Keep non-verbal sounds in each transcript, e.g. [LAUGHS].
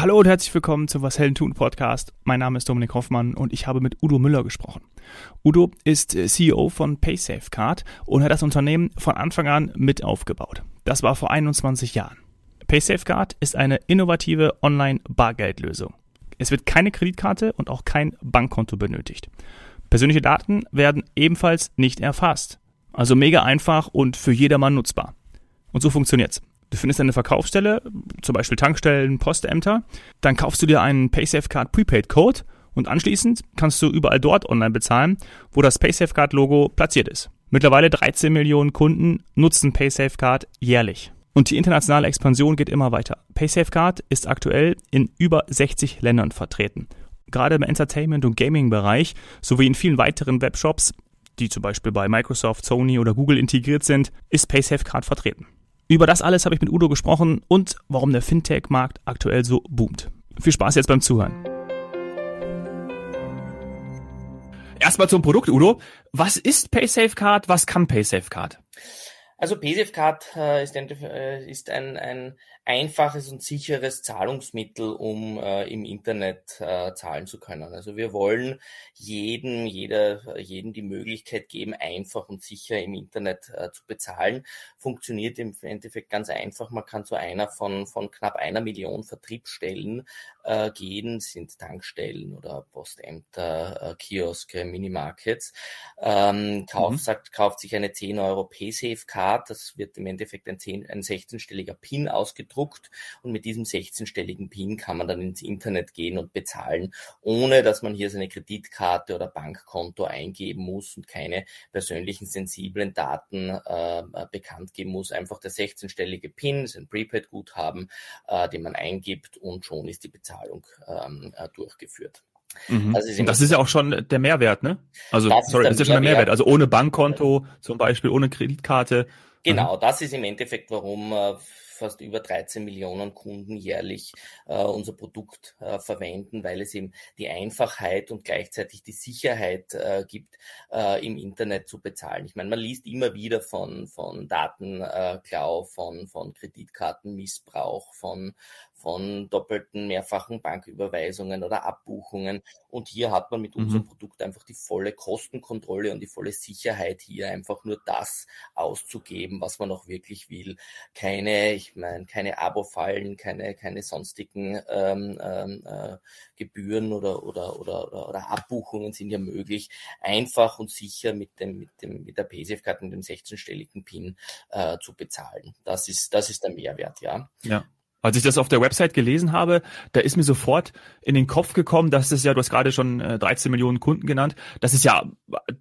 Hallo und herzlich willkommen zum Was Helden tun Podcast. Mein Name ist Dominik Hoffmann und ich habe mit Udo Müller gesprochen. Udo ist äh, CEO von PaySafeCard und hat das Unternehmen von Anfang an mit aufgebaut. Das war vor 21 Jahren. PaySafeCard ist eine innovative Online-Bargeldlösung. Es wird keine Kreditkarte und auch kein Bankkonto benötigt. Persönliche Daten werden ebenfalls nicht erfasst. Also mega einfach und für jedermann nutzbar. Und so funktioniert's. Du findest eine Verkaufsstelle, zum Beispiel Tankstellen, Postämter, dann kaufst du dir einen PaySafeCard Prepaid Code und anschließend kannst du überall dort online bezahlen, wo das PaySafeCard Logo platziert ist. Mittlerweile 13 Millionen Kunden nutzen PaySafeCard jährlich. Und die internationale Expansion geht immer weiter. PaySafeCard ist aktuell in über 60 Ländern vertreten. Gerade im Entertainment- und Gaming-Bereich sowie in vielen weiteren Webshops, die zum Beispiel bei Microsoft, Sony oder Google integriert sind, ist PaySafeCard vertreten. Über das alles habe ich mit Udo gesprochen und warum der Fintech-Markt aktuell so boomt. Viel Spaß jetzt beim Zuhören. Erstmal zum Produkt, Udo. Was ist PaySafeCard? Was kann PaySafeCard? Also PaySafeCard äh, ist, ein, äh, ist ein, ein einfaches und sicheres Zahlungsmittel, um äh, im Internet äh, zahlen zu können. Also wir wollen jedem, jeder, jedem die Möglichkeit geben, einfach und sicher im Internet äh, zu bezahlen. Funktioniert im Endeffekt ganz einfach. Man kann zu einer von, von knapp einer Million Vertriebsstellen äh, gehen, sind Tankstellen oder Postämter, äh, Kioske, Minimarkets. Ähm, kauft, mhm. sagt, kauft sich eine 10 Euro PaySafe-Card. Das wird im Endeffekt ein, 10, ein 16-stelliger PIN ausgedruckt und mit diesem 16-stelligen PIN kann man dann ins Internet gehen und bezahlen, ohne dass man hier seine Kreditkarte oder Bankkonto eingeben muss und keine persönlichen sensiblen Daten äh, bekannt geben muss. Einfach der 16-stellige PIN ist ein Prepaid-Guthaben, äh, den man eingibt und schon ist die Bezahlung Zahlung ähm, äh, durchgeführt. Mhm. Das, ist, das ist ja auch schon der Mehrwert, ne? Also, das sorry, ist das ist ja schon der Mehrwert. Also ohne Bankkonto zum Beispiel, ohne Kreditkarte. Genau, mhm. das ist im Endeffekt, warum äh, fast über 13 Millionen Kunden jährlich äh, unser Produkt äh, verwenden, weil es eben die Einfachheit und gleichzeitig die Sicherheit äh, gibt, äh, im Internet zu bezahlen. Ich meine, man liest immer wieder von, von Datenklau, von, von Kreditkartenmissbrauch, von, von doppelten, mehrfachen Banküberweisungen oder Abbuchungen. Und hier hat man mit mhm. unserem Produkt einfach die volle Kostenkontrolle und die volle Sicherheit, hier einfach nur das auszugeben, was man auch wirklich will. Keine, ich meine, keine Abo-Fallen, keine, keine sonstigen ähm, ähm, äh, Gebühren oder, oder, oder, oder, oder Abbuchungen sind ja möglich. Einfach und sicher mit dem, mit dem, mit der PaySafe-Karte und dem 16-stelligen PIN äh, zu bezahlen. Das ist, das ist der Mehrwert, ja. Ja. Als ich das auf der Website gelesen habe, da ist mir sofort in den Kopf gekommen, dass es ja, du hast gerade schon äh, 13 Millionen Kunden genannt, das ist ja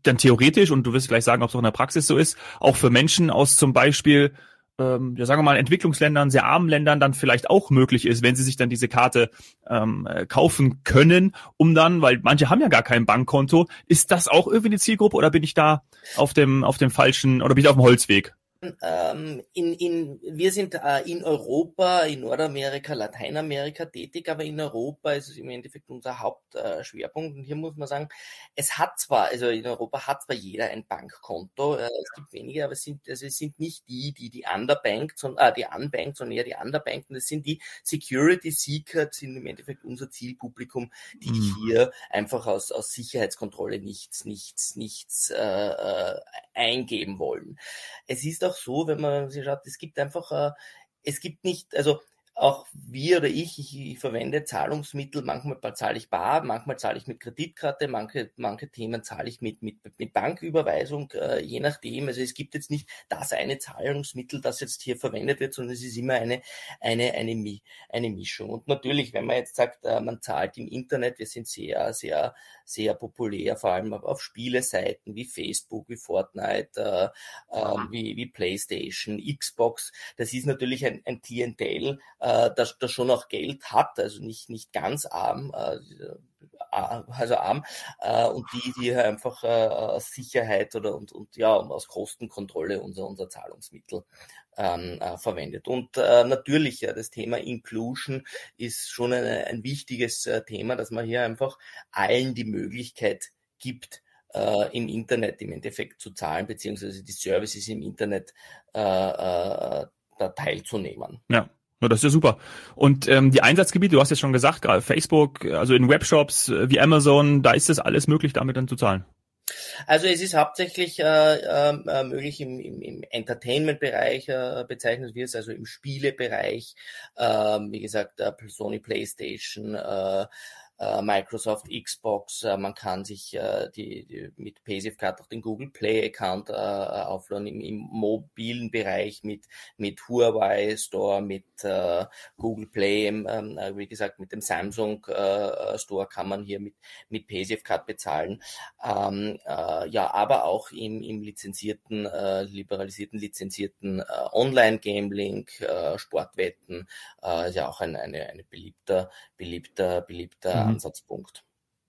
dann theoretisch, und du wirst gleich sagen, ob es auch in der Praxis so ist, auch für Menschen aus zum Beispiel, ähm, ja sagen wir mal, Entwicklungsländern, sehr armen Ländern dann vielleicht auch möglich ist, wenn sie sich dann diese Karte ähm, äh, kaufen können, um dann, weil manche haben ja gar kein Bankkonto, ist das auch irgendwie eine Zielgruppe oder bin ich da auf dem, auf dem falschen, oder bin ich auf dem Holzweg? Ähm, in, in, wir sind äh, in Europa, in Nordamerika, Lateinamerika tätig, aber in Europa ist es im Endeffekt unser Hauptschwerpunkt. Äh, und hier muss man sagen, es hat zwar, also in Europa hat zwar jeder ein Bankkonto, äh, es gibt wenige, aber es sind, also es sind nicht die, die die underbanked, sondern, äh, die unbanked, sondern eher die underbanked. Und es sind die Security Seeker, sind im Endeffekt unser Zielpublikum, die mhm. hier einfach aus, aus Sicherheitskontrolle nichts, nichts, nichts äh, äh eingeben wollen. Es ist auch so, wenn man sich schaut, es gibt einfach, äh, es gibt nicht, also auch wir oder ich, ich, ich verwende Zahlungsmittel, manchmal zahle ich bar, manchmal zahle ich mit Kreditkarte, manche, manche Themen zahle ich mit, mit, mit Banküberweisung, äh, je nachdem. Also es gibt jetzt nicht das eine Zahlungsmittel, das jetzt hier verwendet wird, sondern es ist immer eine, eine, eine, eine Mischung. Und natürlich, wenn man jetzt sagt, äh, man zahlt im Internet, wir sind sehr, sehr, sehr populär, vor allem auf Spieleseiten wie Facebook, wie Fortnite, äh, äh, wie, wie PlayStation, Xbox. Das ist natürlich ein, ein Klientel, äh, das, das schon auch Geld hat, also nicht, nicht ganz arm, äh, also arm, äh, und die, die einfach äh, aus Sicherheit oder und, und ja, aus Kostenkontrolle unser, unser Zahlungsmittel ähm, äh, verwendet. Und äh, natürlich, ja, das Thema Inclusion ist schon eine, ein wichtiges äh, Thema, dass man hier einfach allen die Möglichkeit gibt, äh, im Internet im Endeffekt zu zahlen, beziehungsweise die Services im Internet äh, äh, da teilzunehmen. Ja. Ja, das ist ja super. Und ähm, die Einsatzgebiete, du hast jetzt schon gesagt, gerade Facebook, also in Webshops äh, wie Amazon, da ist das alles möglich, damit dann zu zahlen. Also es ist hauptsächlich äh, äh, möglich im, im, im Entertainment-Bereich äh, bezeichnet wird, also im Spielebereich, äh, wie gesagt, äh, Sony PlayStation, äh, Microsoft, Xbox, äh, man kann sich äh, die, die mit PaySafeCard auch den Google Play Account äh, aufladen im, im mobilen Bereich mit mit Huawei Store, mit äh, Google Play, ähm, äh, wie gesagt mit dem Samsung äh, Store kann man hier mit mit PaySafeCard bezahlen. Ähm, äh, ja, aber auch im, im lizenzierten, äh, liberalisierten, lizenzierten äh, Online-Gambling, äh, Sportwetten, äh, ist ja auch ein, eine, eine beliebter, beliebter, beliebter mhm. Ansatzpunkt.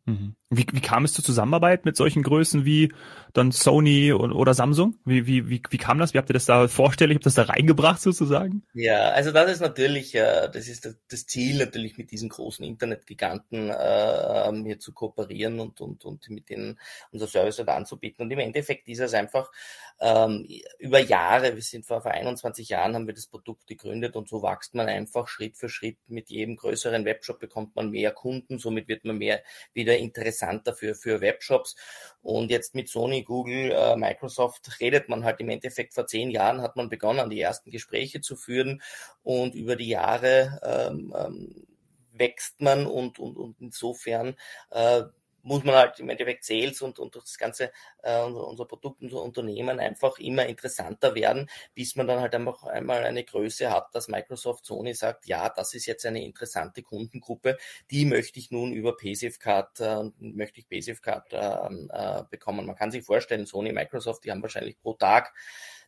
Mhm. Wie, wie kam es zur Zusammenarbeit mit solchen Größen wie dann Sony oder Samsung? Wie, wie, wie, wie kam das? Wie habt ihr das da vorstellig? Habt ihr das da reingebracht sozusagen? Ja, also das ist natürlich, äh, das ist das Ziel natürlich mit diesen großen Internetgiganten äh, hier zu kooperieren und, und, und mit denen unser Service halt anzubieten. Und im Endeffekt ist es einfach ähm, über Jahre, wir sind vor, vor 21 Jahren haben wir das Produkt gegründet und so wächst man einfach Schritt für Schritt. Mit jedem größeren Webshop bekommt man mehr Kunden, somit wird man mehr wieder interessant interessanter für, für Webshops. Und jetzt mit Sony, Google, äh, Microsoft redet man halt im Endeffekt vor zehn Jahren hat man begonnen, die ersten Gespräche zu führen und über die Jahre ähm, ähm, wächst man und, und, und insofern äh, muss man halt im Endeffekt Sales und, und das ganze äh, unser, Produkt, unser Unternehmen einfach immer interessanter werden, bis man dann halt einfach einmal eine Größe hat, dass Microsoft Sony sagt, ja, das ist jetzt eine interessante Kundengruppe, die möchte ich nun über PaySafeCard, äh, möchte ich PaySafeCard äh, äh, bekommen. Man kann sich vorstellen, Sony, Microsoft, die haben wahrscheinlich pro Tag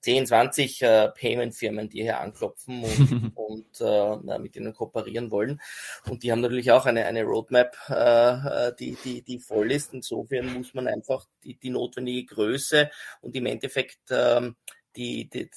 10, 20 äh, Payment-Firmen, die hier anklopfen und, [LAUGHS] und äh, mit denen kooperieren wollen. Und die haben natürlich auch eine, eine Roadmap, äh, äh, die, die, die voll ist. Insofern muss man einfach die, die notwendige Größe und im Endeffekt äh, die, die,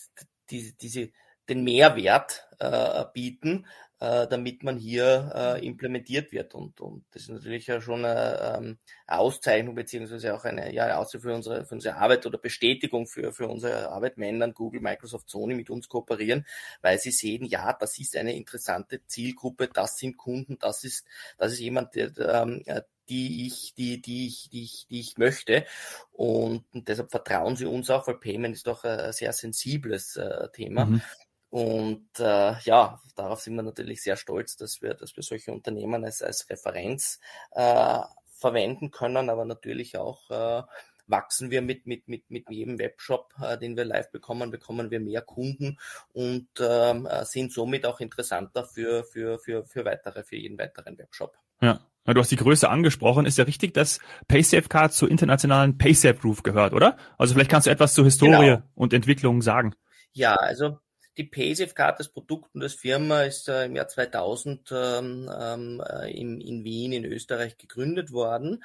die, diese, den Mehrwert äh, bieten, äh, damit man hier äh, implementiert wird. Und, und das ist natürlich ja schon eine, ähm, Auszeichnung beziehungsweise auch eine, ja, eine Aussicht für unsere, für unsere Arbeit oder Bestätigung für, für unsere Arbeit, wenn dann Google, Microsoft, Sony mit uns kooperieren, weil sie sehen, ja, das ist eine interessante Zielgruppe, das sind Kunden, das ist, das ist jemand, der, ähm, die ich, die, die ich, die ich, die ich möchte. Und, deshalb vertrauen sie uns auch, weil Payment ist doch ein sehr sensibles äh, Thema. Mhm. Und äh, ja, darauf sind wir natürlich sehr stolz, dass wir, dass wir solche Unternehmen als, als Referenz äh, verwenden können, aber natürlich auch äh, wachsen wir mit, mit, mit, mit jedem Webshop, äh, den wir live bekommen, bekommen wir mehr Kunden und ähm, äh, sind somit auch interessanter für, für, für, für weitere, für jeden weiteren Webshop. Ja. Du hast die Größe angesprochen. Ist ja richtig, dass PaySafe zur internationalen PaySafe Group gehört, oder? Also vielleicht kannst du etwas zur Historie genau. und Entwicklung sagen. Ja, also die PaySafeCard, das Produkt und das Firma ist äh, im Jahr 2000 ähm, ähm, äh, in, in Wien in Österreich gegründet worden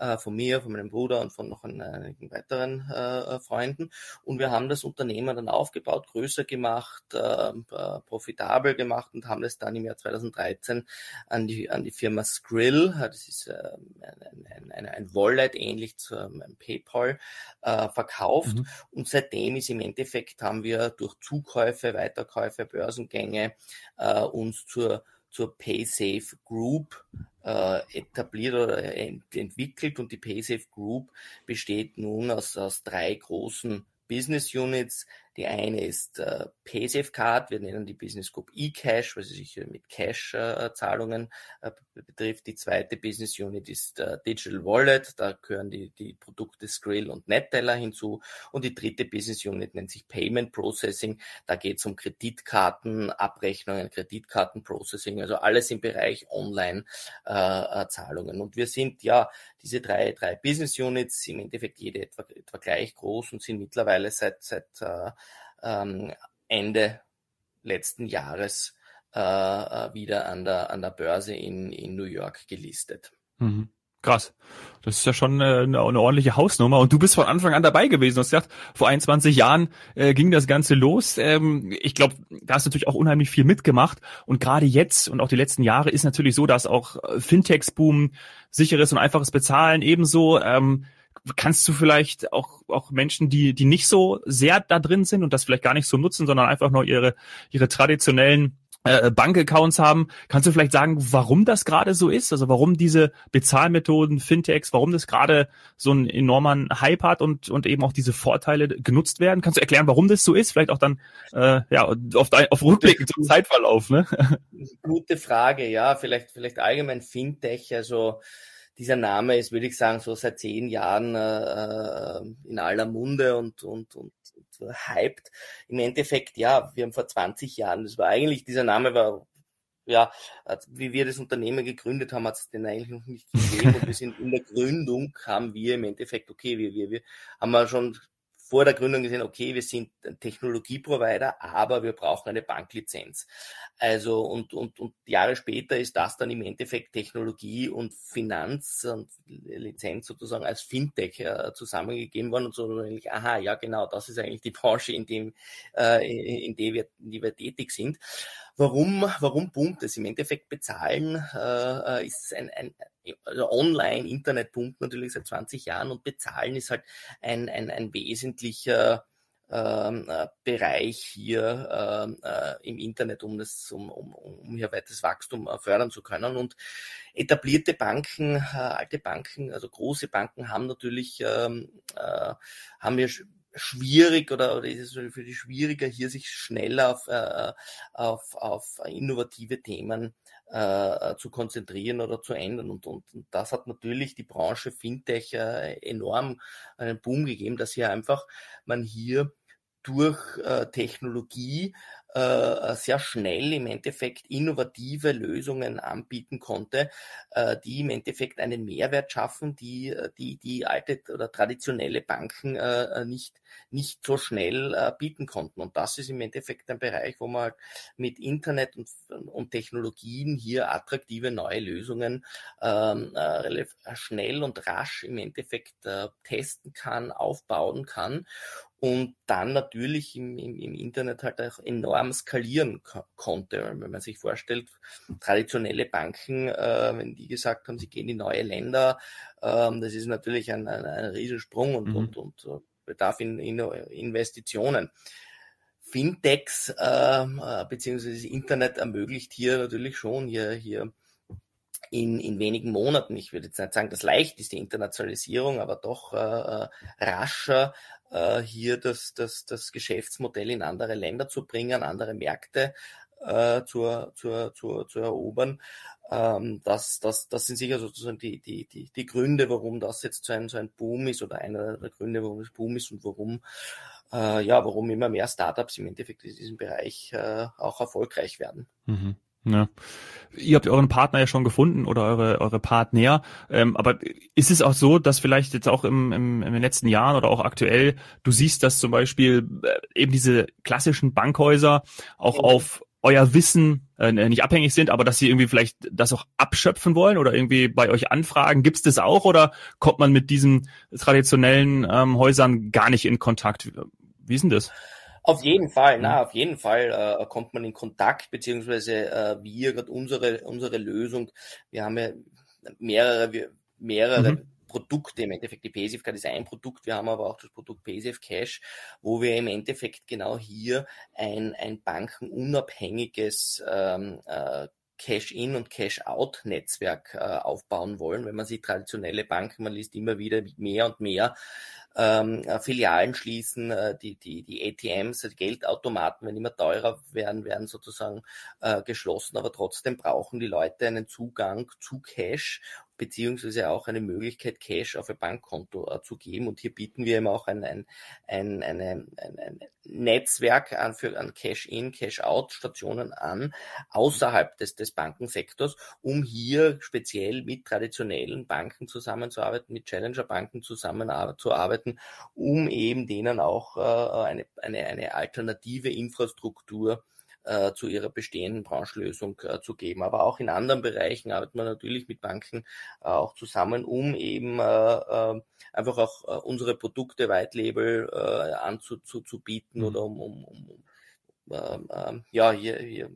äh, von mir, von meinem Bruder und von noch einigen weiteren äh, Freunden. Und wir haben das Unternehmen dann aufgebaut, größer gemacht, ähm, äh, profitabel gemacht und haben es dann im Jahr 2013 an die, an die Firma Skrill, das ist äh, ein, ein, ein Wallet ähnlich zu einem PayPal, äh, verkauft. Mhm. Und seitdem ist im Endeffekt haben wir durch Zukäufe, Weiterkäufe, Börsengänge äh, uns zur zur PaySafe Group äh, etabliert oder ent entwickelt und die PaySafe Group besteht nun aus, aus drei großen Business Units, die eine ist äh, PaySafeCard, wir nennen die Business Group eCash, sie sich mit Cash-Zahlungen äh, betrifft. Die zweite Business Unit ist äh, Digital Wallet, da gehören die, die Produkte Skrill und NetTeller hinzu. Und die dritte Business Unit nennt sich Payment Processing, da geht es um Kreditkarten, Abrechnungen, Kreditkartenprocessing, also alles im Bereich Online-Zahlungen. Äh, und wir sind ja diese drei, drei Business Units, im Endeffekt jede etwa, etwa gleich groß und sind mittlerweile seit, seit äh, ähm, Ende letzten Jahres äh, äh, wieder an der, an der Börse in, in New York gelistet. Mhm. Krass. Das ist ja schon eine, eine, ordentliche Hausnummer. Und du bist von Anfang an dabei gewesen. Du hast gesagt, vor 21 Jahren äh, ging das Ganze los. Ähm, ich glaube, da hast du natürlich auch unheimlich viel mitgemacht. Und gerade jetzt und auch die letzten Jahre ist natürlich so, dass auch äh, Fintechs boomen, sicheres und einfaches Bezahlen ebenso. Ähm, kannst du vielleicht auch, auch Menschen, die, die nicht so sehr da drin sind und das vielleicht gar nicht so nutzen, sondern einfach nur ihre, ihre traditionellen äh, Bankaccounts haben. Kannst du vielleicht sagen, warum das gerade so ist? Also warum diese Bezahlmethoden, Fintechs, warum das gerade so einen enormen Hype hat und, und eben auch diese Vorteile genutzt werden? Kannst du erklären, warum das so ist? Vielleicht auch dann äh, ja auf, auf Rückblicken zum Zeitverlauf. Ne? Gute Frage, ja. Vielleicht, vielleicht allgemein Fintech, also dieser Name ist, würde ich sagen, so seit zehn Jahren äh, in aller Munde und, und, und, und hyped. Im Endeffekt, ja, wir haben vor 20 Jahren, das war eigentlich, dieser Name war ja, wie wir das Unternehmen gegründet haben, hat es den eigentlich noch nicht gegeben. Und wir sind in der Gründung, haben wir im Endeffekt, okay, wir, wir, wir haben wir schon vor der Gründung gesehen, okay, wir sind ein Technologieprovider, aber wir brauchen eine Banklizenz. Also und, und, und Jahre später ist das dann im Endeffekt Technologie und Finanz und Lizenz sozusagen als Fintech äh, zusammengegeben worden und so eigentlich, aha, ja genau, das ist eigentlich die Branche, in dem, äh, in, der wir, in der wir tätig sind. Warum, warum boomt es? Im Endeffekt bezahlen äh, ist ein, ein also online, Internet boomt natürlich seit 20 Jahren und bezahlen ist halt ein, ein, ein wesentlicher ähm, äh, Bereich hier ähm, äh, im Internet, um das, um, um, um hier weites Wachstum äh, fördern zu können. Und etablierte Banken, äh, alte Banken, also große Banken haben natürlich, ähm, äh, haben wir schwierig oder, oder ist es für die schwieriger, hier sich schnell auf, äh, auf, auf innovative Themen äh, zu konzentrieren oder zu ändern. Und, und, und das hat natürlich die Branche Fintech äh, enorm einen Boom gegeben, dass hier einfach man hier durch äh, Technologie äh, sehr schnell im Endeffekt innovative Lösungen anbieten konnte, äh, die im Endeffekt einen Mehrwert schaffen, die äh, die, die alte oder traditionelle Banken äh, nicht, nicht so schnell äh, bieten konnten. Und das ist im Endeffekt ein Bereich, wo man halt mit Internet und, und Technologien hier attraktive neue Lösungen ähm, äh, schnell und rasch im Endeffekt äh, testen kann, aufbauen kann und dann natürlich im, im, im Internet halt auch enorm skalieren konnte. Wenn man sich vorstellt, traditionelle Banken, äh, wenn die gesagt haben, sie gehen in neue Länder, ähm, das ist natürlich ein, ein, ein Riesensprung und, mhm. und, und uh, bedarf in, in Investitionen. Fintechs ähm, äh, beziehungsweise das Internet ermöglicht hier natürlich schon hier, hier in, in wenigen Monaten, ich würde jetzt nicht sagen, das leicht ist die Internationalisierung, aber doch äh, äh rascher äh, hier das, das, das Geschäftsmodell in andere Länder zu bringen, andere Märkte äh, zu, zu, zu, zu erobern. Ähm, das, das, das sind sicher sozusagen die, die, die, die Gründe, warum das jetzt so ein, so ein Boom ist oder einer der Gründe, warum es Boom ist und warum, äh, ja, warum immer mehr Startups im Endeffekt in diesem Bereich äh, auch erfolgreich werden. Mhm. Ja. Ihr habt euren Partner ja schon gefunden oder eure, eure Partner. Ähm, aber ist es auch so, dass vielleicht jetzt auch im, im, in den letzten Jahren oder auch aktuell, du siehst, dass zum Beispiel äh, eben diese klassischen Bankhäuser auch auf euer Wissen äh, nicht abhängig sind, aber dass sie irgendwie vielleicht das auch abschöpfen wollen oder irgendwie bei euch anfragen. Gibt es das auch oder kommt man mit diesen traditionellen ähm, Häusern gar nicht in Kontakt? Wie ist denn das? Auf jeden Fall, na, mhm. auf jeden Fall äh, kommt man in Kontakt, beziehungsweise äh, wir, gerade unsere, unsere Lösung, wir haben ja mehrere, mehrere mhm. Produkte, im Endeffekt die PaySafeCard ist ein Produkt, wir haben aber auch das Produkt PaySafe Cash, wo wir im Endeffekt genau hier ein, ein bankenunabhängiges ähm, äh, Cash-in und Cash-out-Netzwerk äh, aufbauen wollen. Wenn man sieht, traditionelle Banken, man liest immer wieder mehr und mehr, ähm, äh, Filialen schließen, äh, die, die, die ATMs, die Geldautomaten, wenn immer teurer werden, werden sozusagen äh, geschlossen, aber trotzdem brauchen die Leute einen Zugang zu Cash beziehungsweise auch eine Möglichkeit, Cash auf ein Bankkonto äh, zu geben. Und hier bieten wir eben auch ein, ein, ein, eine, ein, ein Netzwerk an, an Cash-in, Cash-out-Stationen an, außerhalb des, des Bankensektors, um hier speziell mit traditionellen Banken zusammenzuarbeiten, mit Challenger-Banken zusammenzuarbeiten, um eben denen auch äh, eine, eine, eine alternative Infrastruktur äh, zu ihrer bestehenden Branchenlösung äh, zu geben. Aber auch in anderen Bereichen arbeitet man natürlich mit Banken äh, auch zusammen, um eben äh, äh, einfach auch äh, unsere Produkte White Label anzubieten mhm. oder um, um, um ähm, ähm, ja hier, hier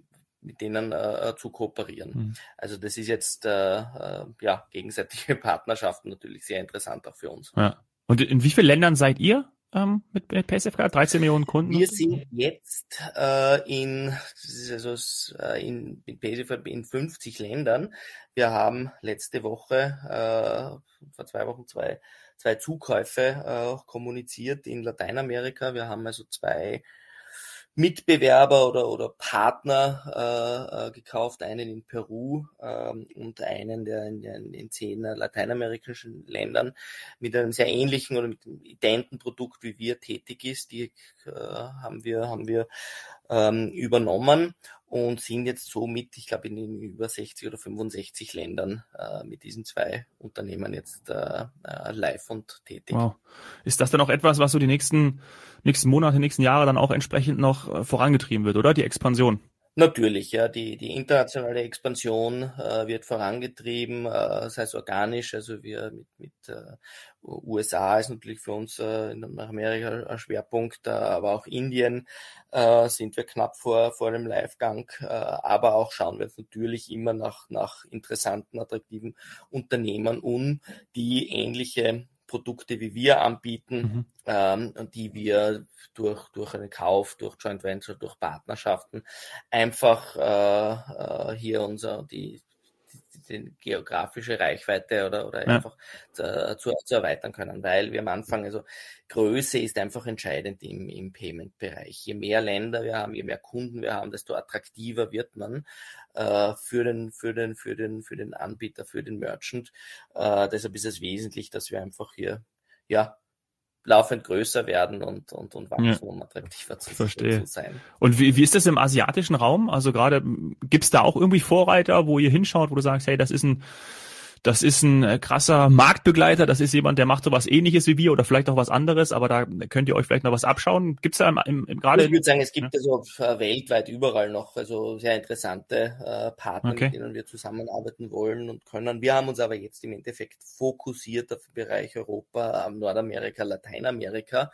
mit denen äh, zu kooperieren. Mhm. Also das ist jetzt äh, äh, ja gegenseitige [LAUGHS] Partnerschaften natürlich sehr interessant auch für uns. Ja. Und in wie vielen Ländern seid ihr? Ähm, mit, mit PaySafeCard? 13 Millionen Kunden? Wir sind jetzt äh, in, also, äh, in, PaySafeCard in 50 Ländern. Wir haben letzte Woche, äh, vor zwei Wochen, zwei, zwei Zukäufe äh, kommuniziert in Lateinamerika. Wir haben also zwei Mitbewerber oder, oder Partner äh, äh, gekauft, einen in Peru ähm, und einen, der in, in, in zehn lateinamerikanischen Ländern mit einem sehr ähnlichen oder mit einem identen Produkt wie wir tätig ist. Die äh, haben wir, haben wir ähm, übernommen und sind jetzt somit, ich glaube, in, in über 60 oder 65 Ländern äh, mit diesen zwei Unternehmen jetzt äh, äh, live und tätig. Wow. Ist das dann auch etwas, was so die nächsten, nächsten Monate, nächsten Jahre dann auch entsprechend noch äh, vorangetrieben wird, oder? Die Expansion? Natürlich, ja, die, die internationale Expansion äh, wird vorangetrieben, äh, sei es organisch, also wir mit, mit äh, USA ist natürlich für uns äh, in Amerika ein Schwerpunkt, äh, aber auch Indien äh, sind wir knapp vor, vor dem Livegang, äh, aber auch schauen wir natürlich immer nach, nach interessanten, attraktiven Unternehmen um, die ähnliche Produkte wie wir anbieten, mhm. ähm, die wir durch, durch einen Kauf, durch Joint Venture, durch Partnerschaften einfach äh, äh, hier unser, die, die geografische Reichweite oder, oder ja. einfach zu, zu, zu, erweitern können, weil wir am Anfang, also Größe ist einfach entscheidend im, im Payment-Bereich. Je mehr Länder wir haben, je mehr Kunden wir haben, desto attraktiver wird man äh, für, den, für, den, für, den, für den Anbieter, für den Merchant. Äh, deshalb ist es wesentlich, dass wir einfach hier ja, laufend größer werden und, und, und wachsen, um attraktiver zu, zu sein. Und wie, wie ist das im asiatischen Raum? Also gerade gibt's da auch irgendwie Vorreiter, wo ihr hinschaut, wo du sagst, hey, das ist ein das ist ein äh, krasser Marktbegleiter, das ist jemand, der macht sowas ähnliches wie wir oder vielleicht auch was anderes, aber da könnt ihr euch vielleicht noch was abschauen. Gibt's da im, im, im gerade? Ich würde sagen, es gibt ja. also weltweit überall noch also sehr interessante äh, Partner, okay. mit denen wir zusammenarbeiten wollen und können. Wir haben uns aber jetzt im Endeffekt fokussiert auf den Bereich Europa, Nordamerika, Lateinamerika.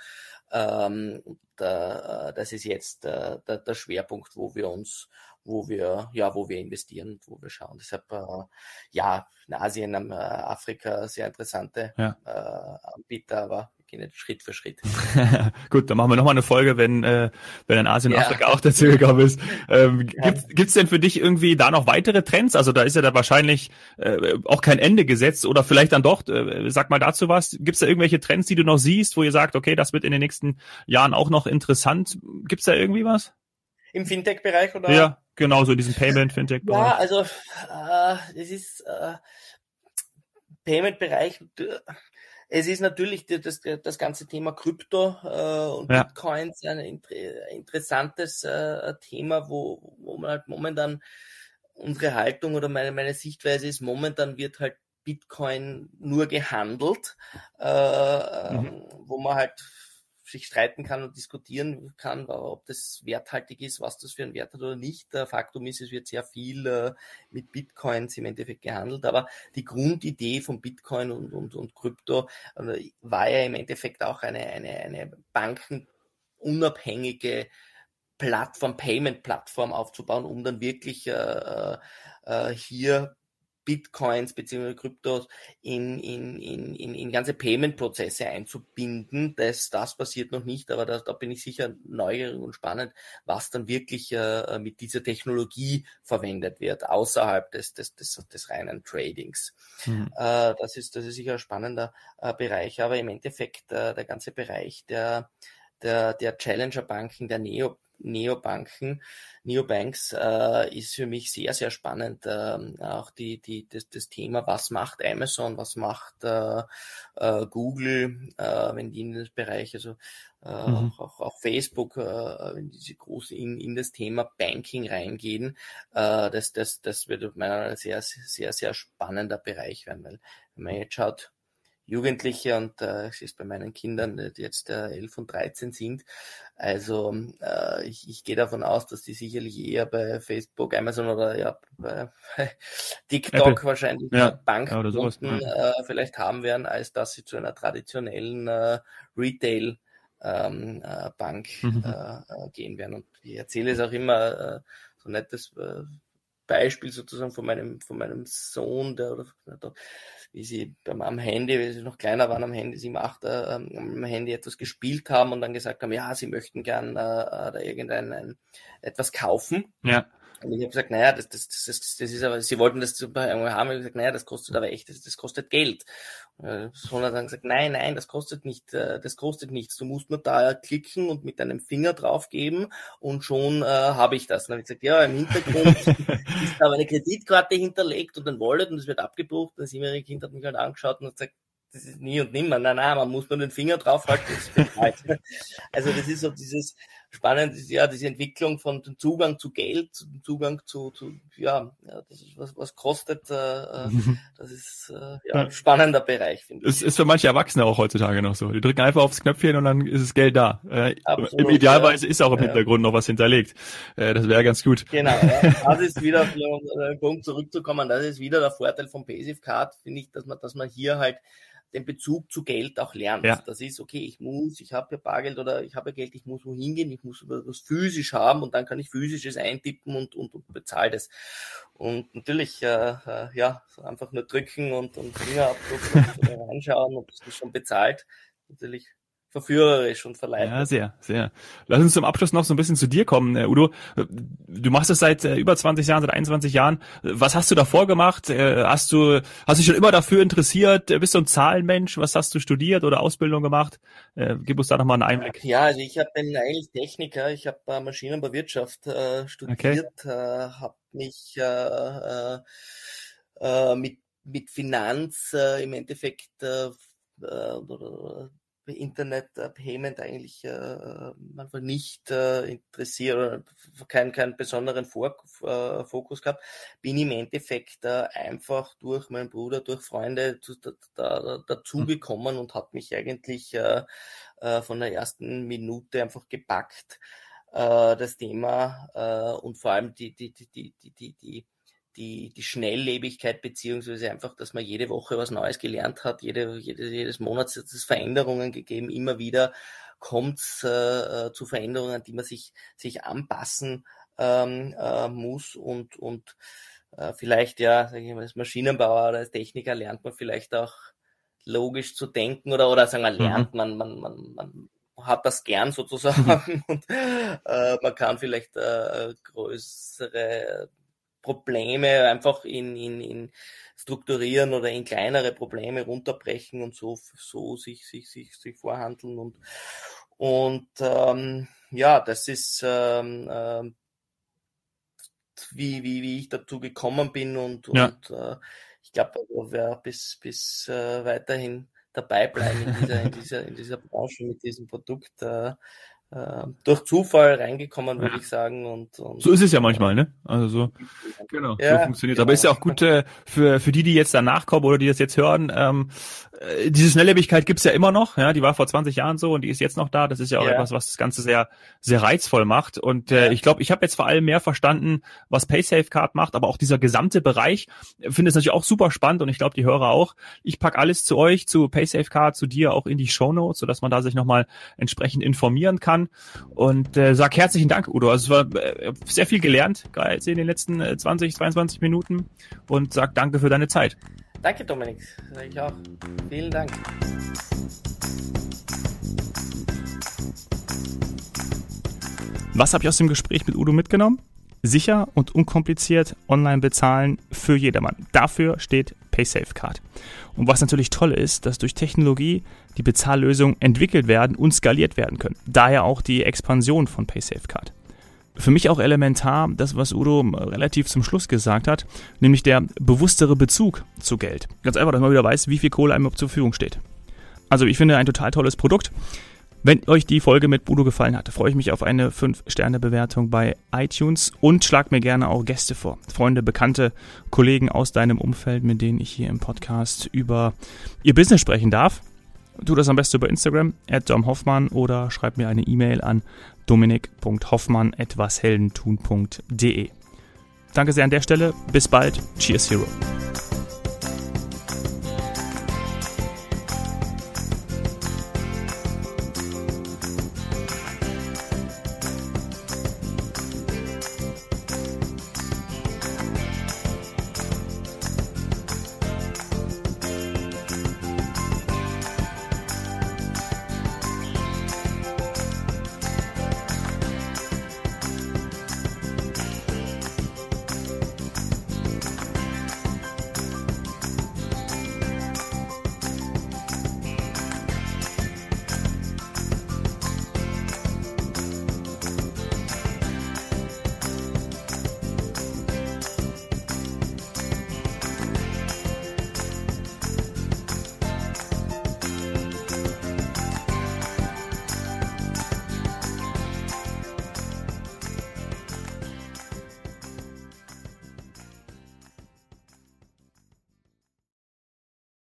Ähm, und, äh, das ist jetzt äh, der, der Schwerpunkt, wo wir uns wo wir, ja, wo wir investieren wo wir schauen. Deshalb, äh, ja, in Asien, äh, Afrika, sehr interessante ja. äh, Anbieter, aber wir gehen jetzt Schritt für Schritt. [LAUGHS] Gut, dann machen wir nochmal eine Folge, wenn, äh, wenn in Asien und ja. Afrika auch dazu gekommen ist. Ähm, ja. gibt, es denn für dich irgendwie da noch weitere Trends? Also da ist ja da wahrscheinlich äh, auch kein Ende gesetzt oder vielleicht dann doch, äh, sag mal dazu was. Gibt es da irgendwelche Trends, die du noch siehst, wo ihr sagt, okay, das wird in den nächsten Jahren auch noch interessant? Gibt es da irgendwie was? Im Fintech-Bereich oder? Ja, genau, so in diesem Payment-Fintech-Bereich. Ja, also äh, es ist äh, Payment-Bereich, es ist natürlich das, das ganze Thema Krypto äh, und ja. Bitcoins ein interessantes äh, Thema, wo, wo man halt momentan unsere Haltung oder meine, meine Sichtweise ist, momentan wird halt Bitcoin nur gehandelt, äh, mhm. Ähm, wo man halt sich streiten kann und diskutieren kann, ob das werthaltig ist, was das für einen Wert hat oder nicht. Faktum ist, es wird sehr viel äh, mit Bitcoins im Endeffekt gehandelt, aber die Grundidee von Bitcoin und, und, und Krypto äh, war ja im Endeffekt auch eine, eine, eine bankenunabhängige Plattform, Payment-Plattform aufzubauen, um dann wirklich äh, äh, hier Bitcoins bzw. Kryptos in, in, in, in, in ganze Payment-Prozesse einzubinden. Das, das passiert noch nicht, aber da, da bin ich sicher neugierig und spannend, was dann wirklich äh, mit dieser Technologie verwendet wird, außerhalb des, des, des, des reinen Tradings. Mhm. Äh, das, ist, das ist sicher ein spannender äh, Bereich, aber im Endeffekt äh, der ganze Bereich der, der, der Challenger-Banken, der Neo Neobanken, Neobanks äh, ist für mich sehr, sehr spannend. Ähm, auch die, die, das, das Thema, was macht Amazon, was macht äh, äh, Google, äh, wenn die in das Bereich, also äh, mhm. auch, auch, auch Facebook, äh, wenn diese groß in, in das Thema Banking reingehen, äh, das, das, das wird meiner Meinung nach sehr, sehr, sehr spannender Bereich werden, weil wenn man jetzt schaut, Jugendliche und äh, es ist bei meinen Kindern, die jetzt äh, 11 und 13 sind. Also äh, ich, ich gehe davon aus, dass die sicherlich eher bei Facebook, Amazon oder ja bei, [LAUGHS] TikTok Apple. wahrscheinlich ja. Bankkunden ja, äh, vielleicht haben werden, als dass sie zu einer traditionellen äh, Retail ähm, äh, Bank mhm. äh, äh gehen werden. Und ich erzähle es auch immer, äh, so nettes äh, Beispiel sozusagen von meinem, von meinem Sohn, der, oder, wie sie am Handy, wie sie noch kleiner waren am Handy, sie macht, äh, am Handy etwas gespielt haben und dann gesagt haben, ja, sie möchten gern äh, äh da irgendein ein, etwas kaufen. Ja. Und ich habe gesagt, naja, das, das, das, das, das ist aber, sie wollten das super haben. Ich habe gesagt, naja, das kostet aber echt, das, das kostet Geld. Und hat dann gesagt, nein, nein, das kostet nicht, äh, das kostet nichts. Du musst nur da klicken und mit deinem Finger draufgeben und schon äh, habe ich das. Und dann habe ich gesagt, ja, im Hintergrund [LAUGHS] ist aber eine Kreditkarte hinterlegt und ein Wallet und es wird abgebucht. Und das siebenjährige Kind hat mich halt angeschaut und hat gesagt, das ist nie und nimmer. Nein, nein, man muss nur den Finger draufhalten. [LAUGHS] also das ist so dieses, spannend ist ja diese Entwicklung von dem Zugang zu Geld, Zugang zu, zu ja, ja das ist was, was kostet, äh, äh mhm. das ist äh, ja, ein spannender Bereich, finde ich. Es ist für manche Erwachsene auch heutzutage noch so. Die drücken einfach aufs Knöpfchen und dann ist das Geld da. Äh, Im Idealweise ja. ist auch im Hintergrund noch was hinterlegt. Äh, das wäre ganz gut. Genau, ja. das ist wieder, um Punkt zurückzukommen, das ist wieder der Vorteil von Passive Card, finde ich, dass man, dass man hier halt den Bezug zu Geld auch lernt. Ja. Das ist, okay, ich muss, ich habe ja Bargeld oder ich habe ja Geld, ich muss wohin gehen, ich muss was physisch haben und dann kann ich physisches eintippen und, und, und bezahle das. Und natürlich, äh, äh, ja, einfach nur drücken und, und Fingerabdruck und [LAUGHS] reinschauen und das ist schon bezahlt. Natürlich verführerisch und verleitend. Ja, sehr, sehr. Lass uns zum Abschluss noch so ein bisschen zu dir kommen, äh, Udo. Du machst das seit äh, über 20 Jahren, seit 21 Jahren. Was hast du davor gemacht? Äh, hast du, hast dich schon immer dafür interessiert? Bist du ein Zahlenmensch? Was hast du studiert oder Ausbildung gemacht? Gib uns da nochmal einen Einblick. Ja, also ich hab, bin eigentlich Techniker. Ich habe Maschinenbauwirtschaft äh, studiert, okay. äh, habe mich äh, äh, mit, mit Finanz äh, im Endeffekt äh, oder Internet-Payment eigentlich äh, einfach nicht äh, interessiert oder keinen, keinen besonderen Vor äh, Fokus gehabt, bin im Endeffekt äh, einfach durch meinen Bruder, durch Freunde zu, da, da, dazugekommen und hat mich eigentlich äh, äh, von der ersten Minute einfach gepackt, äh, das Thema äh, und vor allem die, die, die, die, die, die, die die, die Schnelllebigkeit beziehungsweise einfach, dass man jede Woche was Neues gelernt hat, jede, jede, jedes Monat hat es Veränderungen gegeben, immer wieder kommt es äh, äh, zu Veränderungen, die man sich, sich anpassen ähm, äh, muss und, und äh, vielleicht ja, sag ich mal, als Maschinenbauer oder als Techniker lernt man vielleicht auch logisch zu denken oder, oder sagen wir, lernt mhm. man, man, man, man hat das gern sozusagen [LAUGHS] und äh, man kann vielleicht äh, größere Probleme einfach in, in, in strukturieren oder in kleinere Probleme runterbrechen und so, so sich, sich, sich, sich vorhandeln und, und ähm, ja, das ist ähm, äh, wie, wie, wie ich dazu gekommen bin und, ja. und äh, ich glaube, also, wer bis, bis äh, weiterhin dabei bleiben in dieser, in dieser, in dieser Branche mit diesem Produkt, äh, äh, durch Zufall reingekommen, würde ja. ich sagen. Und, und, so ist es ja manchmal, ne? Also so, genau, ja, so funktioniert genau. Aber ist ja auch gut äh, für, für die, die jetzt danach kommen oder die das jetzt hören. Ähm, äh, diese Schnelllebigkeit gibt's ja immer noch. Ja, die war vor 20 Jahren so und die ist jetzt noch da. Das ist ja auch ja. etwas, was das Ganze sehr, sehr reizvoll macht. Und äh, ich glaube, ich habe jetzt vor allem mehr verstanden, was PaySafeCard macht, aber auch dieser gesamte Bereich finde es natürlich auch super spannend und ich glaube, die Hörer auch. Ich pack alles zu euch, zu PaySafeCard, zu dir auch in die Show Notes, sodass man da sich nochmal entsprechend informieren kann kann. Und äh, sag herzlichen Dank, Udo. Also es war äh, sehr viel gelernt, gerade in den letzten äh, 20, 22 Minuten. Und sag danke für deine Zeit. Danke, Dominik. Ich auch. Vielen Dank. Was habe ich aus dem Gespräch mit Udo mitgenommen? Sicher und unkompliziert online bezahlen für jedermann. Dafür steht PaySafeCard. Und was natürlich toll ist, dass durch Technologie die Bezahllösungen entwickelt werden und skaliert werden können. Daher auch die Expansion von PaySafeCard. Für mich auch elementar das, was Udo relativ zum Schluss gesagt hat, nämlich der bewusstere Bezug zu Geld. Ganz einfach, dass man wieder weiß, wie viel Kohle einem zur Verfügung steht. Also ich finde ein total tolles Produkt. Wenn euch die Folge mit Budo gefallen hat, freue ich mich auf eine 5-Sterne-Bewertung bei iTunes und schlag mir gerne auch Gäste vor. Freunde, Bekannte, Kollegen aus deinem Umfeld, mit denen ich hier im Podcast über ihr Business sprechen darf. Tu das am besten über Instagram, at domhoffmann oder schreib mir eine E-Mail an dominik.hoffmann.washeldentun.de. Danke sehr an der Stelle. Bis bald. Cheers, Hero.